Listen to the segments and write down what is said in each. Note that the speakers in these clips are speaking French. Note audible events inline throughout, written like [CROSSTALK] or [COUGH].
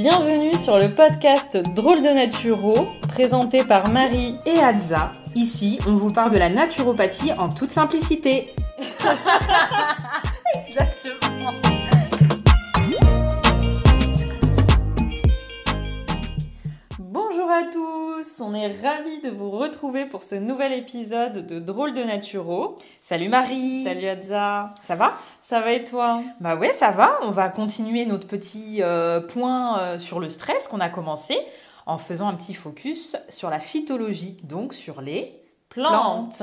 Bienvenue sur le podcast Drôle de Naturo, présenté par Marie et Adza. Ici, on vous parle de la naturopathie en toute simplicité. [LAUGHS] Bonjour à tous, on est ravis de vous retrouver pour ce nouvel épisode de Drôle de Naturo. Salut Marie Salut Adza Ça va? Ça va et toi? Bah ouais, ça va. On va continuer notre petit euh, point euh, sur le stress qu'on a commencé en faisant un petit focus sur la phytologie, donc sur les plantes.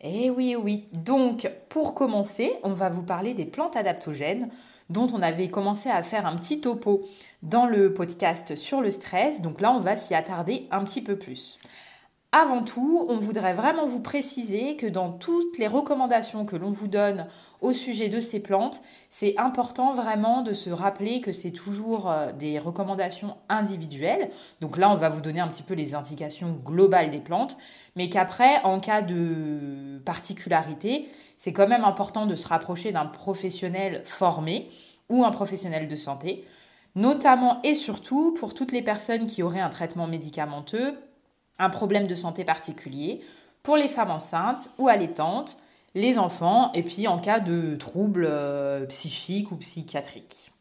Eh oui, oui. Donc, pour commencer, on va vous parler des plantes adaptogènes dont on avait commencé à faire un petit topo dans le podcast sur le stress. Donc là, on va s'y attarder un petit peu plus. Avant tout, on voudrait vraiment vous préciser que dans toutes les recommandations que l'on vous donne au sujet de ces plantes, c'est important vraiment de se rappeler que c'est toujours euh, des recommandations individuelles. Donc là, on va vous donner un petit peu les indications globales des plantes, mais qu'après, en cas de particularité, c'est quand même important de se rapprocher d'un professionnel formé ou un professionnel de santé, notamment et surtout pour toutes les personnes qui auraient un traitement médicamenteux un problème de santé particulier pour les femmes enceintes ou allaitantes, les enfants et puis en cas de troubles euh, psychiques ou psychiatriques.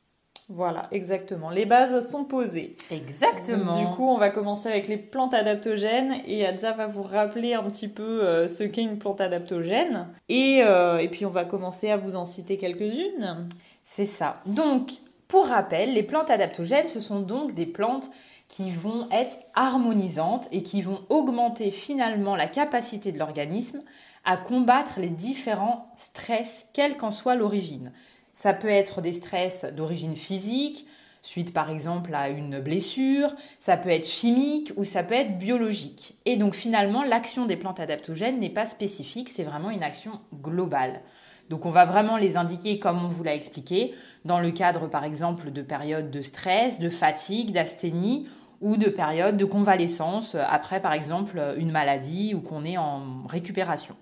Voilà, exactement. Les bases sont posées. Exactement. du coup, on va commencer avec les plantes adaptogènes et Adza va vous rappeler un petit peu euh, ce qu'est une plante adaptogène. Et, euh, et puis, on va commencer à vous en citer quelques-unes. C'est ça. Donc, pour rappel, les plantes adaptogènes, ce sont donc des plantes qui vont être harmonisantes et qui vont augmenter finalement la capacité de l'organisme à combattre les différents stress, quelle qu'en soit l'origine. Ça peut être des stress d'origine physique, suite par exemple à une blessure, ça peut être chimique ou ça peut être biologique. Et donc finalement, l'action des plantes adaptogènes n'est pas spécifique, c'est vraiment une action globale. Donc on va vraiment les indiquer comme on vous l'a expliqué, dans le cadre par exemple de périodes de stress, de fatigue, d'asthénie ou de périodes de convalescence après par exemple une maladie ou qu'on est en récupération.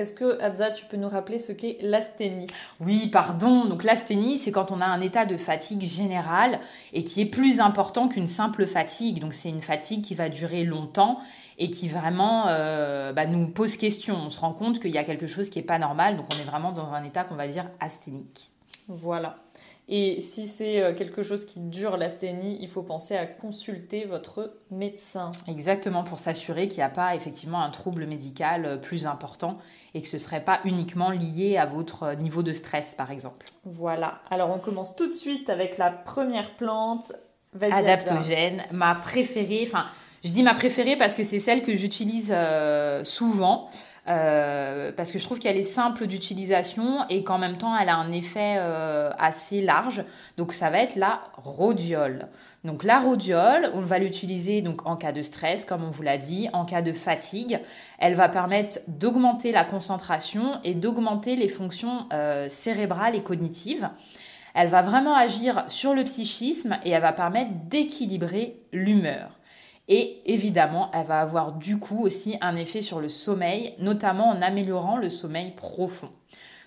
Est-ce que, Adza, tu peux nous rappeler ce qu'est l'asthénie? Oui, pardon. Donc l'asthénie, c'est quand on a un état de fatigue générale et qui est plus important qu'une simple fatigue. Donc c'est une fatigue qui va durer longtemps et qui vraiment euh, bah, nous pose question. On se rend compte qu'il y a quelque chose qui n'est pas normal. Donc on est vraiment dans un état qu'on va dire asthénique. Voilà. Et si c'est euh, quelque chose qui dure l'asthénie, il faut penser à consulter votre médecin. Exactement, pour s'assurer qu'il n'y a pas effectivement un trouble médical euh, plus important et que ce ne serait pas uniquement lié à votre euh, niveau de stress, par exemple. Voilà, alors on commence tout de suite avec la première plante. Adaptogène, ma préférée, enfin je dis ma préférée parce que c'est celle que j'utilise souvent. Euh, parce que je trouve qu'elle est simple d'utilisation et qu'en même temps elle a un effet euh, assez large. Donc ça va être la rhodiole. Donc la rhodiole, on va l'utiliser donc en cas de stress, comme on vous l'a dit, en cas de fatigue. Elle va permettre d'augmenter la concentration et d'augmenter les fonctions euh, cérébrales et cognitives. Elle va vraiment agir sur le psychisme et elle va permettre d'équilibrer l'humeur. Et évidemment, elle va avoir du coup aussi un effet sur le sommeil, notamment en améliorant le sommeil profond.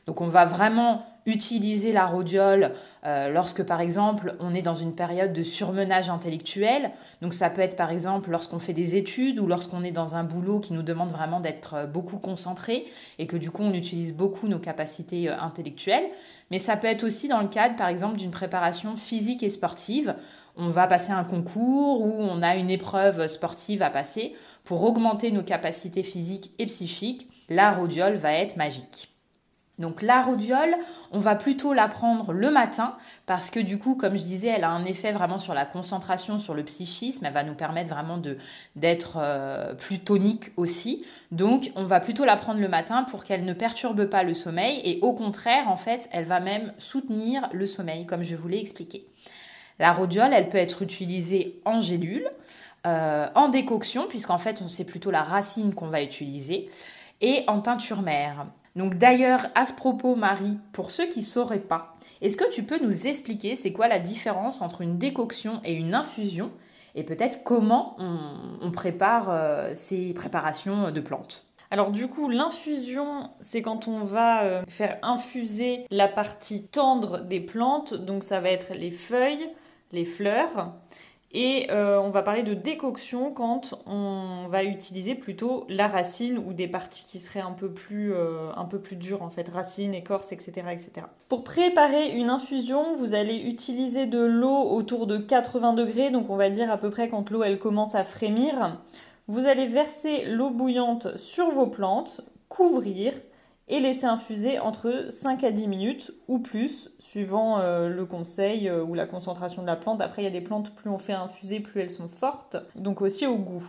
Donc on va vraiment utiliser la rhodiole euh, lorsque par exemple on est dans une période de surmenage intellectuel. Donc ça peut être par exemple lorsqu'on fait des études ou lorsqu'on est dans un boulot qui nous demande vraiment d'être euh, beaucoup concentré et que du coup on utilise beaucoup nos capacités euh, intellectuelles. Mais ça peut être aussi dans le cadre par exemple d'une préparation physique et sportive. On va passer un concours ou on a une épreuve sportive à passer pour augmenter nos capacités physiques et psychiques. La rhodiole va être magique. Donc la rhodiole, on va plutôt la prendre le matin parce que du coup, comme je disais, elle a un effet vraiment sur la concentration, sur le psychisme. Elle va nous permettre vraiment d'être euh, plus tonique aussi. Donc on va plutôt la prendre le matin pour qu'elle ne perturbe pas le sommeil et au contraire, en fait, elle va même soutenir le sommeil, comme je vous l'ai expliqué. La rhodiole, elle peut être utilisée en gélule, euh, en décoction, puisqu'en fait, c'est plutôt la racine qu'on va utiliser, et en teinture mère. Donc d'ailleurs, à ce propos, Marie, pour ceux qui ne sauraient pas, est-ce que tu peux nous expliquer c'est quoi la différence entre une décoction et une infusion et peut-être comment on, prépare euh, ces préparations de plantes? Alors du coup, l'infusion, c'est quand on va euh, faire infuser la partie tendre des plantes, donc ça va être les feuilles, les fleurs. Et euh, on va parler de décoction quand on va utiliser plutôt la racine ou des parties qui seraient un peu plus, euh, dures en fait, racine, écorce, etc., etc. Pour préparer une infusion, vous allez utiliser de l'eau autour de 80 degrés, donc on va dire à peu près quand l'eau elle commence à frémir. Vous allez verser l'eau bouillante sur vos plantes, couvrir et laisser infuser entre 5 à 10 minutes ou plus, suivant euh, le conseil euh, ou la concentration de la plante. Après, il y a des plantes, plus on fait infuser, plus elles sont fortes, donc aussi au goût.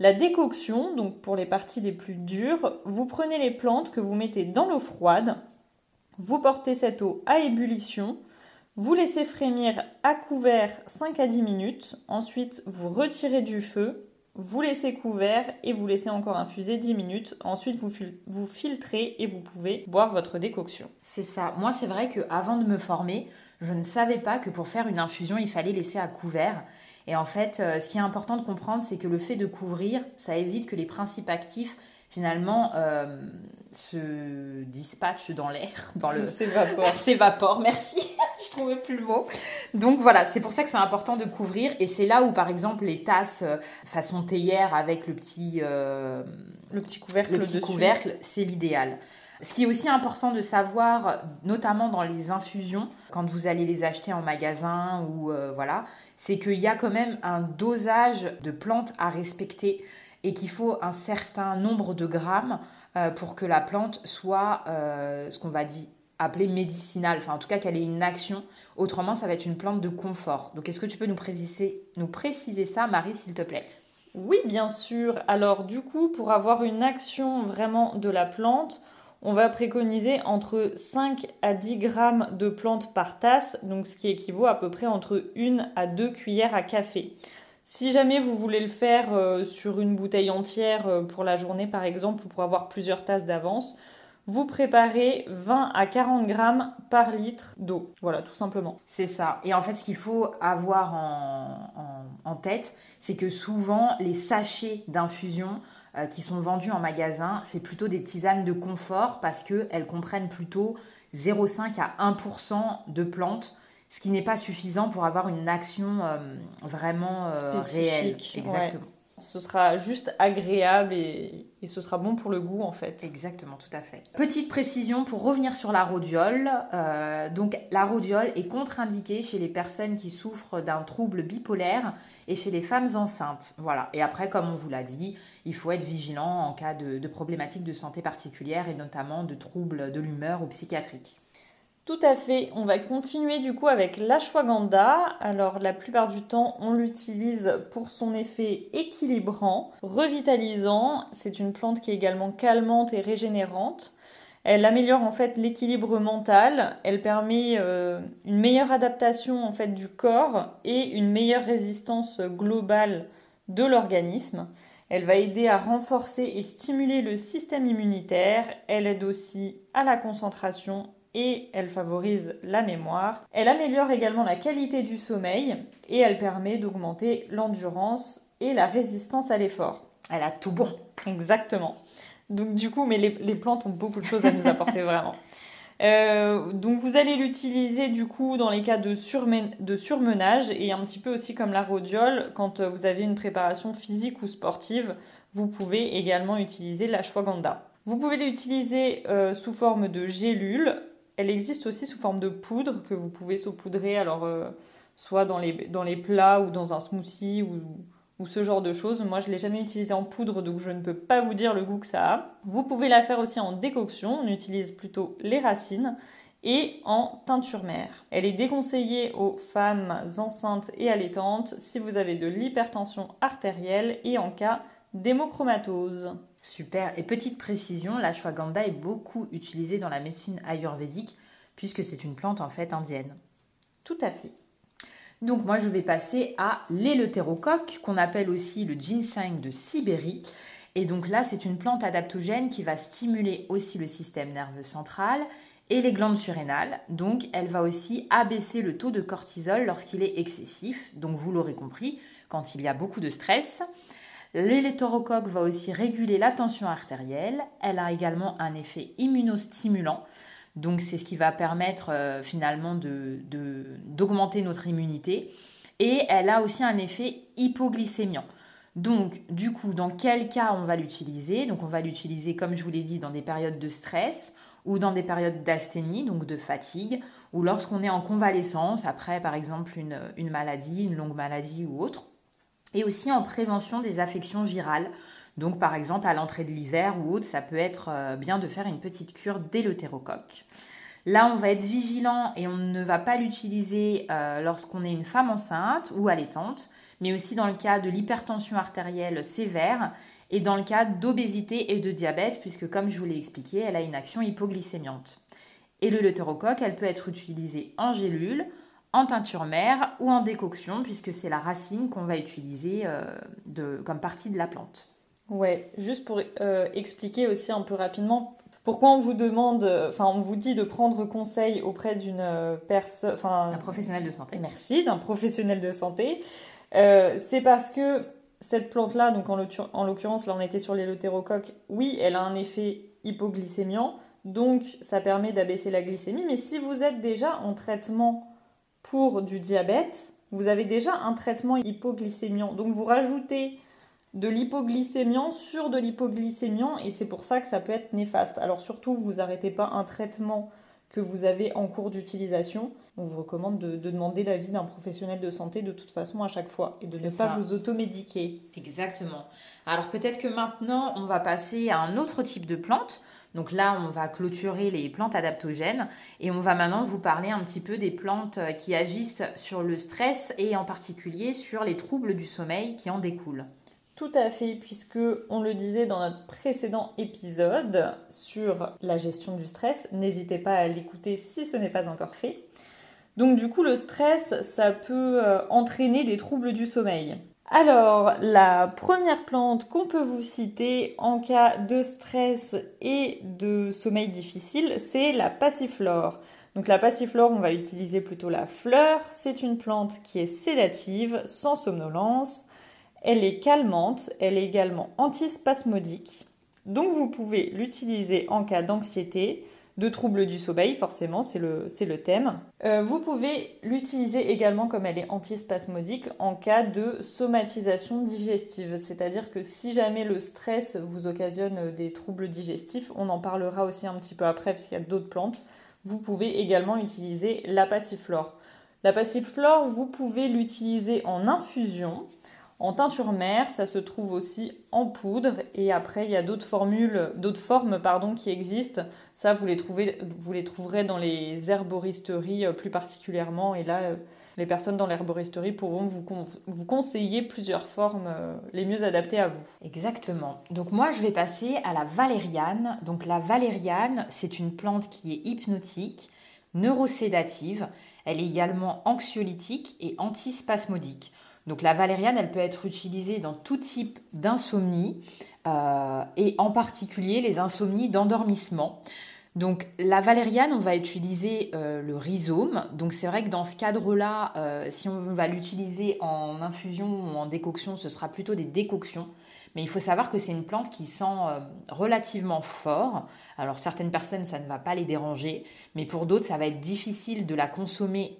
La décoction, donc pour les parties les plus dures, vous prenez les plantes que vous mettez dans l'eau froide, vous portez cette eau à ébullition, vous laissez frémir à couvert 5 à 10 minutes, ensuite vous retirez du feu vous laissez couvert et vous laissez encore infuser 10 minutes. Ensuite, vous, filtrez et vous pouvez boire votre décoction. C'est ça. Moi, c'est vrai que avant de me former, je ne savais pas que pour faire une infusion, il fallait laisser à couvert. Et en fait, euh, ce qui est important de comprendre, c'est que le fait de couvrir, ça évite que les principes actifs finalement euh, se dispatchent dans l'air, dans le [LAUGHS] s'évapore. [LAUGHS] s'évapore. Merci, [LAUGHS] je trouvais plus le mot. Donc voilà, c'est pour ça que c'est important de couvrir et c'est là où par exemple les tasses euh, façon théière avec le petit euh, le petit couvercle, le petit couvercle, c'est l'idéal. Ce qui est aussi important de savoir, notamment dans les infusions, quand vous allez les acheter en magasin ou voilà, c'est qu'il y a quand même un dosage de plantes à respecter et qu'il faut un certain nombre de grammes euh, pour que la plante soit euh, ce qu'on va dire appeler médicinale, enfin en tout cas qu'elle ait une action. Autrement, ça va être une plante de confort. Donc est-ce que tu peux nous préciser, nous préciser ça, Marie, s'il te plaît? Oui, bien sûr. Alors du coup, pour avoir une action vraiment de la plante, on va préconiser entre 5 à 10 grammes de plantes par tasse, donc ce qui équivaut à peu près entre 1 à 2 cuillères à café. Si jamais vous voulez le faire euh, sur une bouteille entière euh, pour la journée par exemple ou pour avoir plusieurs tasses d'avance, vous préparez 20 à 40 grammes par litre d'eau. Voilà, tout simplement. C'est ça. Et en fait, ce qu'il faut avoir en, tête, c'est que souvent, les sachets d'infusion euh, qui sont vendus en magasin, c'est plutôt des tisanes de confort parce qu'elles comprennent plutôt 0,5 à 1% de plantes ce qui n'est pas suffisant pour avoir une action euh, vraiment euh, réelle. Exactement. Ce sera juste agréable et, ce sera bon pour le goût en fait. Exactement, tout à fait. Petite précision pour revenir sur la rhodiole. Euh, donc la rhodiole est contre-indiquée chez les personnes qui souffrent d'un trouble bipolaire et chez les femmes enceintes. Voilà. Et après, comme on vous l'a dit, il faut être vigilant en cas de, de problématiques de santé particulières et notamment de troubles de l'humeur ou psychiatriques. Tout à fait. On va continuer du coup avec l'ashwagandha. Alors la plupart du temps, on l'utilise pour son effet équilibrant, revitalisant. C'est une plante qui est également calmante et régénérante. Elle améliore en fait l'équilibre mental, elle permet euh, une meilleure adaptation en fait du corps et une meilleure résistance globale de l'organisme. Elle va aider à renforcer et stimuler le système immunitaire. Elle aide aussi à la concentration et elle favorise la mémoire. Elle améliore également la qualité du sommeil et elle permet d'augmenter l'endurance et la résistance à l'effort. Elle a tout bon. Exactement. Donc du coup, mais les, plantes ont beaucoup de choses à nous [LAUGHS] apporter vraiment. Euh, donc vous allez l'utiliser du coup dans les cas de, de, surmenage et un petit peu aussi comme la rhodiole, quand vous avez une préparation physique ou sportive, vous pouvez également utiliser la l'ashwagandha. Vous pouvez l'utiliser euh, sous forme de gélule elle existe aussi sous forme de poudre que vous pouvez saupoudrer, alors euh, soit dans les, plats ou dans un smoothie ou, ou ce genre de choses. Moi, je ne l'ai jamais utilisé en poudre, donc je ne peux pas vous dire le goût que ça a. Vous pouvez la faire aussi en décoction, on utilise plutôt les racines, et en teinture mère. Elle est déconseillée aux femmes enceintes et allaitantes si vous avez de l'hypertension artérielle et en cas d'hémochromatose. Super. Et petite précision, la l'ashwagandha est beaucoup utilisée dans la médecine ayurvédique puisque c'est une plante en fait indienne. Tout à fait. Donc moi je vais passer à l'éleutérocoque qu'on appelle aussi le ginseng de Sibérie. Et donc là c'est une plante adaptogène qui va stimuler aussi le système nerveux central et les glandes surrénales. Donc elle va aussi abaisser le taux de cortisol lorsqu'il est excessif. Donc vous l'aurez compris, quand il y a beaucoup de stress. L'électorocoque va aussi réguler la tension artérielle. Elle a également un effet immunostimulant. Donc c'est ce qui va permettre euh, finalement d'augmenter notre immunité. Et elle a aussi un effet hypoglycémiant. Donc, du coup, dans quel cas on va l'utiliser? Donc, on va l'utiliser, comme je vous l'ai dit, dans des périodes de stress ou dans des périodes d'asthénie, donc de fatigue, ou lorsqu'on est en convalescence, après par exemple une, maladie, une longue maladie ou autre, et aussi en prévention des affections virales. Donc par exemple à l'entrée de l'hiver ou autre, ça peut être euh, bien de faire une petite cure d'éleutérocoque. Là, on va être vigilant et on ne va pas l'utiliser euh, lorsqu'on est une femme enceinte ou allaitante, mais aussi dans le cas de l'hypertension artérielle sévère et dans le cas d'obésité et de diabète, puisque comme je vous l'ai expliqué, elle a une action hypoglycémiante. Et le leutérocoque, elle peut être utilisée en gélule, en teinture mère ou en décoction, puisque c'est la racine qu'on va utiliser euh, de, comme partie de la plante. Ouais, juste pour euh, expliquer aussi un peu rapidement pourquoi on vous demande, enfin on vous dit de prendre conseil auprès d'une personne, enfin un professionnel de santé. Merci, d'un professionnel de santé. Euh, c'est parce que cette plante-là, donc en l'occurrence, là on était sur l'éleutérocoque, oui, elle a un effet hypoglycémiant, donc ça permet d'abaisser la glycémie, mais si vous êtes déjà en traitement pour du diabète, vous avez déjà un traitement hypoglycémiant. Donc vous rajoutez de l'hypoglycémiant sur de l'hypoglycémiant et c'est pour ça que ça peut être néfaste. Alors surtout, vous n'arrêtez pas un traitement que vous avez en cours d'utilisation. On vous recommande de, demander l'avis d'un professionnel de santé de toute façon à chaque fois et de ne pas vous automédiquer. Exactement. Alors peut-être que maintenant on va passer à un autre type de plante. Donc là, on va clôturer les plantes adaptogènes et on va maintenant vous parler un petit peu des plantes qui agissent sur le stress et en particulier sur les troubles du sommeil qui en découlent. Tout à fait, puisque on le disait dans notre précédent épisode sur la gestion du stress, n'hésitez pas à l'écouter si ce n'est pas encore fait. Donc du coup, le stress, ça peut euh, entraîner des troubles du sommeil. Alors, la première plante qu'on peut vous citer en cas de stress et de sommeil difficile, c'est la passiflore. Donc la passiflore, on va utiliser plutôt la fleur. C'est une plante qui est sédative, sans somnolence, elle est calmante, elle est également antispasmodique. Donc vous pouvez l'utiliser en cas d'anxiété, de troubles du sommeil, forcément, c'est le, thème. Euh, vous pouvez l'utiliser également comme elle est antispasmodique en cas de somatisation digestive. C'est-à-dire que si jamais le stress vous occasionne des troubles digestifs, on en parlera aussi un petit peu après parce qu'il y a d'autres plantes, vous pouvez également utiliser la passiflore. La passiflore, vous pouvez l'utiliser en infusion. En teinture mère, ça se trouve aussi en poudre et après il y a d'autres formules, d'autres formes pardon qui existent. Ça vous les trouvez, trouverez dans les herboristeries euh, plus particulièrement et là euh, les personnes dans l'herboristerie pourront vous, vous conseiller plusieurs formes euh, les mieux adaptées à vous. Exactement. Donc moi je vais passer à la valériane. Donc la valériane, c'est une plante qui est hypnotique, neurosédative, elle est également anxiolytique et antispasmodique. Donc la valériane, elle peut être utilisée dans tout type d'insomnie euh, et en particulier les insomnies d'endormissement. Donc la valériane, on va utiliser euh, le rhizome. Donc c'est vrai que dans ce cadre-là, euh, si on va l'utiliser en infusion ou en décoction, ce sera plutôt des décoctions. Mais il faut savoir que c'est une plante qui sent relativement fort. Alors certaines personnes, ça ne va pas les déranger, mais pour d'autres, ça va être difficile de la consommer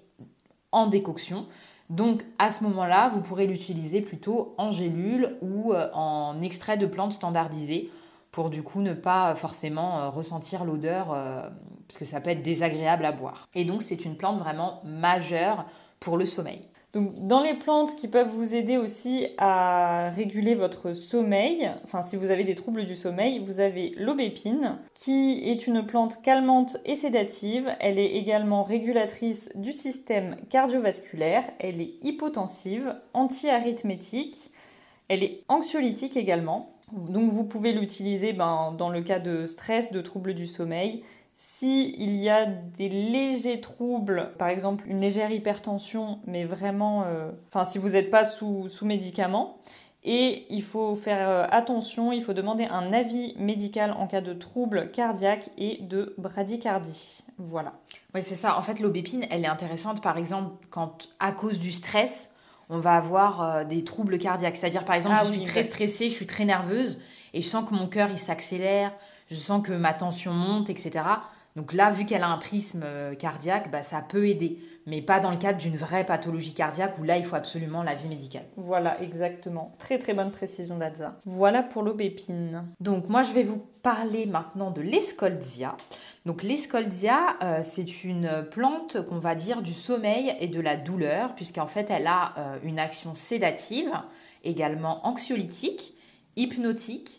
en décoction. Donc à ce moment-là, vous pourrez l'utiliser plutôt en gélule ou euh, en extrait de plantes standardisées pour du coup ne pas forcément euh, ressentir l'odeur euh, parce que ça peut être désagréable à boire. Et donc c'est une plante vraiment majeure pour le sommeil. Donc, dans les plantes qui peuvent vous aider aussi à réguler votre sommeil, enfin si vous avez des troubles du sommeil, vous avez l'aubépine, qui est une plante calmante et sédative. Elle est également régulatrice du système cardiovasculaire. Elle est hypotensive, anti-arithmétique. Elle est anxiolytique également. Donc vous pouvez l'utiliser ben, dans le cas de stress, de troubles du sommeil, si il y a des légers troubles, par exemple une légère hypertension, mais vraiment, euh, enfin si vous n'êtes pas sous, sous médicaments, et il faut faire euh, attention, il faut demander un avis médical en cas de troubles cardiaques et de bradycardie. Voilà. Oui, c'est ça. En fait, l'aubépine, elle est intéressante, par exemple, quand à cause du stress, on va avoir euh, des troubles cardiaques. C'est-à-dire, par exemple, ah je suis très stressée, je suis très nerveuse, et je sens que mon cœur, il s'accélère, je sens que ma tension monte, etc. Donc là, vu qu'elle a un prisme euh, cardiaque, bah, ça peut aider, mais pas dans le cadre d'une vraie pathologie cardiaque où là, il faut absolument la vie médicale. Voilà, exactement. Très très bonne précision d'Adza. Voilà pour l'aubépine. Donc moi, je vais vous parler maintenant de l'escoldia. Donc l'escoldia, euh, c'est une plante qu'on va dire du sommeil et de la douleur, puisqu'en fait, elle a euh, une action sédative, également anxiolytique, hypnotique,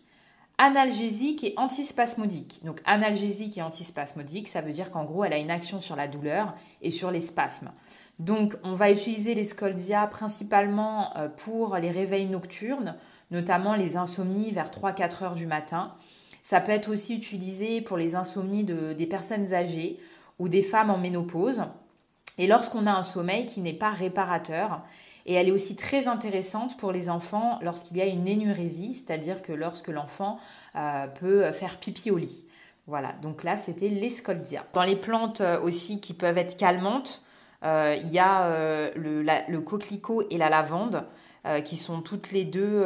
analgésique et antispasmodique. Donc analgésique et antispasmodique, ça veut dire qu'en gros, elle a une action sur la douleur et sur les spasmes. Donc on va utiliser l'escoldia principalement euh, pour les réveils nocturnes, notamment les insomnies vers 3-4 heures du matin. Ça peut être aussi utilisé pour les insomnies de, des personnes âgées ou des femmes en ménopause. Et lorsqu'on a un sommeil qui n'est pas réparateur, et elle est aussi très intéressante pour les enfants lorsqu'il y a une énurésie, c'est-à-dire que lorsque l'enfant euh, peut faire pipi au lit. Voilà, donc là c'était l'escoldia. Dans les plantes euh, aussi qui peuvent être calmantes, euh, il y a le, le, coquelicot et la lavande. qui sont toutes les deux,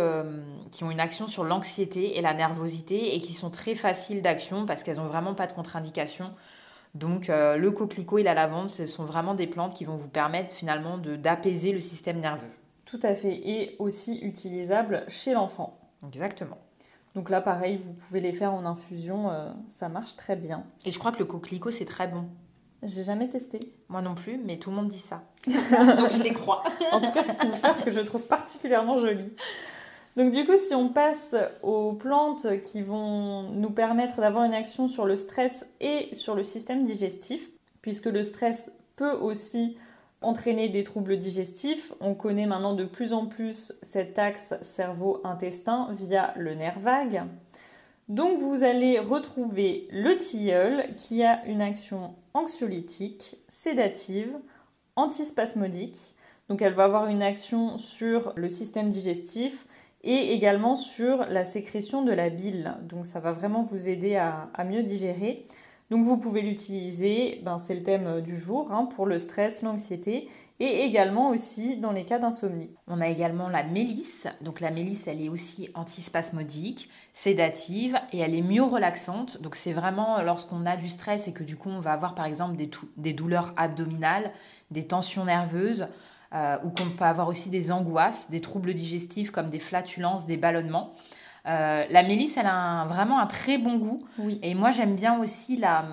qui ont une action sur l'anxiété et la nervosité et qui sont très faciles d'action parce qu'elles n'ont vraiment pas de contre-indication donc euh, le coquelicot et la lavande, ce sont vraiment des plantes qui vont vous permettre finalement d'apaiser le système nerveux. Tout à fait, et aussi utilisables chez l'enfant. Exactement. Donc là, pareil, vous pouvez les faire en infusion, euh, ça marche très bien. Et je crois que le coquelicot, c'est très bon. J'ai jamais testé. Moi non plus, mais tout le monde dit ça. [LAUGHS] Donc je les crois. en tout cas, c'est une fleur que je trouve particulièrement jolie. Donc du coup, si on passe aux plantes qui vont nous permettre d'avoir une action sur le stress et sur le système digestif, puisque le stress peut aussi entraîner des troubles digestifs. On connaît maintenant de plus en plus cet axe cerveau-intestin via le nerf vague. Donc vous allez retrouver le tilleul qui a une action anxiolytique, sédative, antispasmodique. Donc elle va avoir une action sur le système digestif et également sur la sécrétion de la bile. Donc ça va vraiment vous aider à, mieux digérer. Donc vous pouvez l'utiliser, ben c'est le thème du jour, hein, pour le stress, l'anxiété et également aussi dans les cas d'insomnie. On a également la mélisse. Donc la mélisse, elle est aussi antispasmodique, sédative et elle est mieux relaxante. Donc c'est vraiment lorsqu'on a du stress et que du coup on va avoir par exemple des douleurs abdominales, des tensions nerveuses. Euh, ou qu'on peut avoir aussi des angoisses, des troubles digestifs comme des flatulences, des ballonnements. Euh, la mélisse, elle a vraiment un très bon goût. Et moi, j'aime bien aussi la,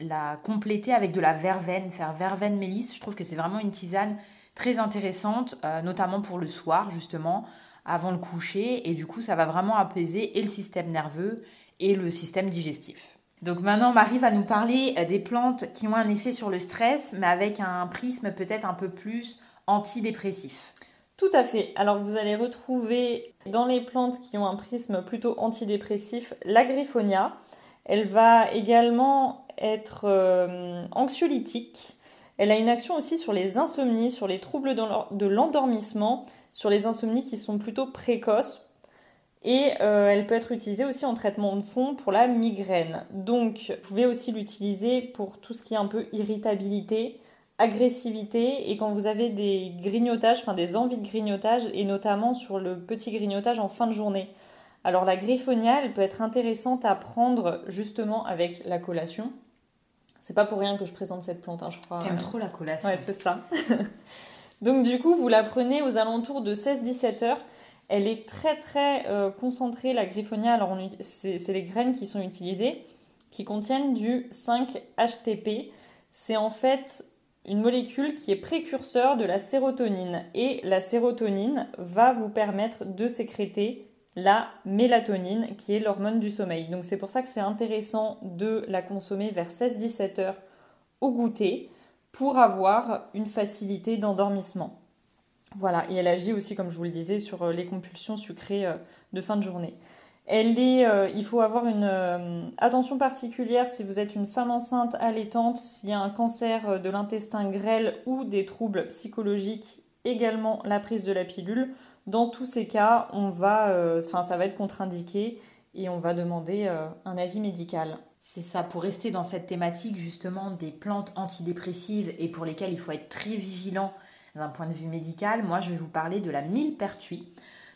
la compléter avec de la verveine, faire verveine mélisse. Je trouve que c'est vraiment une tisane très intéressante, euh, notamment pour le soir, justement, avant le coucher. Et du coup, ça va vraiment apaiser et le système nerveux et le système digestif. Donc maintenant, Marie va nous parler des plantes qui ont un effet sur le stress, mais avec un prisme peut-être un peu plus antidépressif. Tout à fait. Alors vous allez retrouver dans les plantes qui ont un prisme plutôt antidépressif la griffonia. Elle va également être euh, anxiolytique. Elle a une action aussi sur les insomnies, sur les troubles de l'endormissement, sur les insomnies qui sont plutôt précoces. Et euh, elle peut être utilisée aussi en traitement de fond pour la migraine. Donc vous pouvez aussi l'utiliser pour tout ce qui est un peu irritabilité, agressivité et quand vous avez des grignotages, enfin des envies de grignotage et notamment sur le petit grignotage en fin de journée. Alors la griffonia, elle peut être intéressante à prendre justement avec la collation. C'est pas pour rien que je présente cette plante, hein, je crois. T'aimes trop la collation. Ouais, c'est ça. [LAUGHS] Donc du coup, vous la prenez aux alentours de 16-17 heures. Elle est très très euh, concentrée, la griffonia. Alors c'est les graines qui sont utilisées, qui contiennent du 5-HTP. C'est en fait une molécule qui est précurseur de la sérotonine. Et la sérotonine va vous permettre de sécréter la mélatonine, qui est l'hormone du sommeil. Donc c'est pour ça que c'est intéressant de la consommer vers 16-17 heures au goûter pour avoir une facilité d'endormissement. Voilà, et elle agit aussi, comme je vous le disais, sur les compulsions sucrées euh, de fin de journée. Elle est, euh, il faut avoir une euh, attention particulière si vous êtes une femme enceinte allaitante, s'il y a un cancer euh, de l'intestin grêle ou des troubles psychologiques, également la prise de la pilule. Dans tous ces cas, on va, ça va être contre-indiqué et on va demander un avis médical. C'est ça, pour rester dans cette thématique justement des plantes antidépressives et pour lesquelles il faut être très vigilant d'un point de vue médical, moi je vais vous parler de la millepertuis.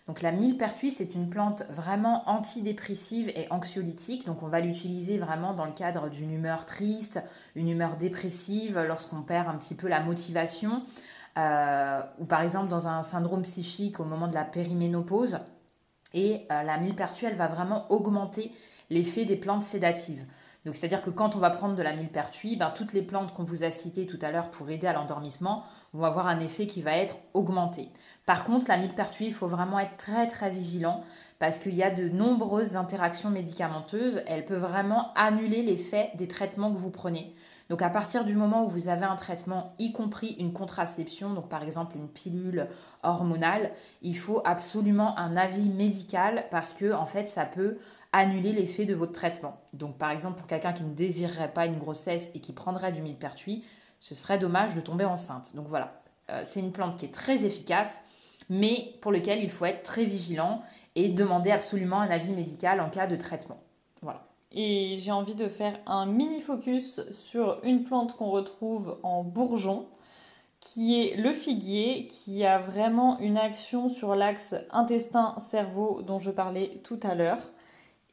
Donc la millepertuis, c'est une plante vraiment antidépressive et anxiolytique. Donc on va l'utiliser vraiment dans le cadre d'une humeur triste, une humeur dépressive, lorsqu'on perd un petit peu la motivation, euh, ou par exemple dans un syndrome psychique au moment de la périménopause. Et euh, la millepertuis, elle va vraiment augmenter l'effet des plantes sédatives. Donc c'est-à-dire que quand on va prendre de la millepertuis, ben, toutes les plantes qu'on vous a citées tout à l'heure pour aider à l'endormissement vont avoir un effet qui va être augmenté. Par contre, la millepertuis, il faut vraiment être très très vigilant parce qu'il y a de nombreuses interactions médicamenteuses. Elle peut vraiment annuler l'effet des traitements que vous prenez. Donc à partir du moment où vous avez un traitement, y compris une contraception, donc par exemple une pilule hormonale, il faut absolument un avis médical parce que en fait ça peut annuler l'effet de votre traitement. Donc par exemple pour quelqu'un qui ne désirerait pas une grossesse et qui prendrait du millepertuis, ce serait dommage de tomber enceinte. Donc voilà, euh, c'est une plante qui est très efficace, mais pour lequel il faut être très vigilant et demander absolument un avis médical en cas de traitement. Voilà. Et j'ai envie de faire un mini focus sur une plante qu'on retrouve en bourgeon, qui est le figuier, qui a vraiment une action sur l'axe intestin-cerveau dont je parlais tout à l'heure.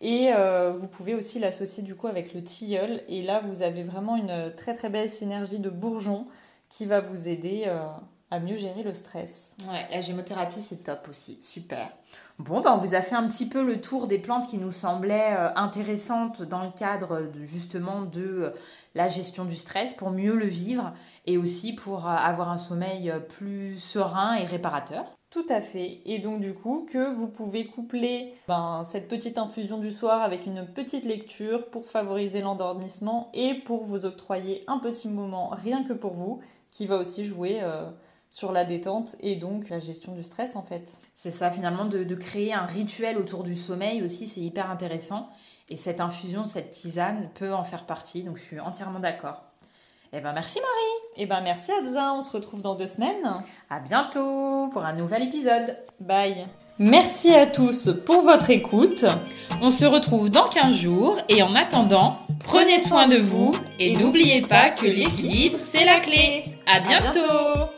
Et euh, vous pouvez aussi l'associer du coup avec le tilleul. Et là, vous avez vraiment une très très belle synergie de bourgeons qui va vous aider euh, à mieux gérer le stress. Ouais, la gémothérapie, c'est top aussi. Super. Bon, ben, on vous a fait un petit peu le tour des plantes qui nous semblaient euh, intéressantes dans le cadre de, justement de euh, la gestion du stress pour mieux le vivre et aussi pour euh, avoir un sommeil plus serein et réparateur. Tout à fait. Et donc du coup, que vous pouvez coupler ben, cette petite infusion du soir avec une petite lecture pour favoriser l'endormissement et pour vous octroyer un petit moment rien que pour vous qui va aussi jouer sur la détente et donc la gestion du stress en fait. C'est ça finalement de, créer un rituel autour du sommeil aussi, c'est hyper intéressant. Et cette infusion, cette tisane peut en faire partie, donc je suis entièrement d'accord. Eh ben merci Marie. Eh ben merci Adza, on se retrouve dans deux semaines. À bientôt pour un nouvel épisode. Bye. Merci à tous pour votre écoute. On se retrouve dans 15 jours et en attendant, prenez soin de vous et n'oubliez pas que l'équilibre c'est la clé. À bientôt.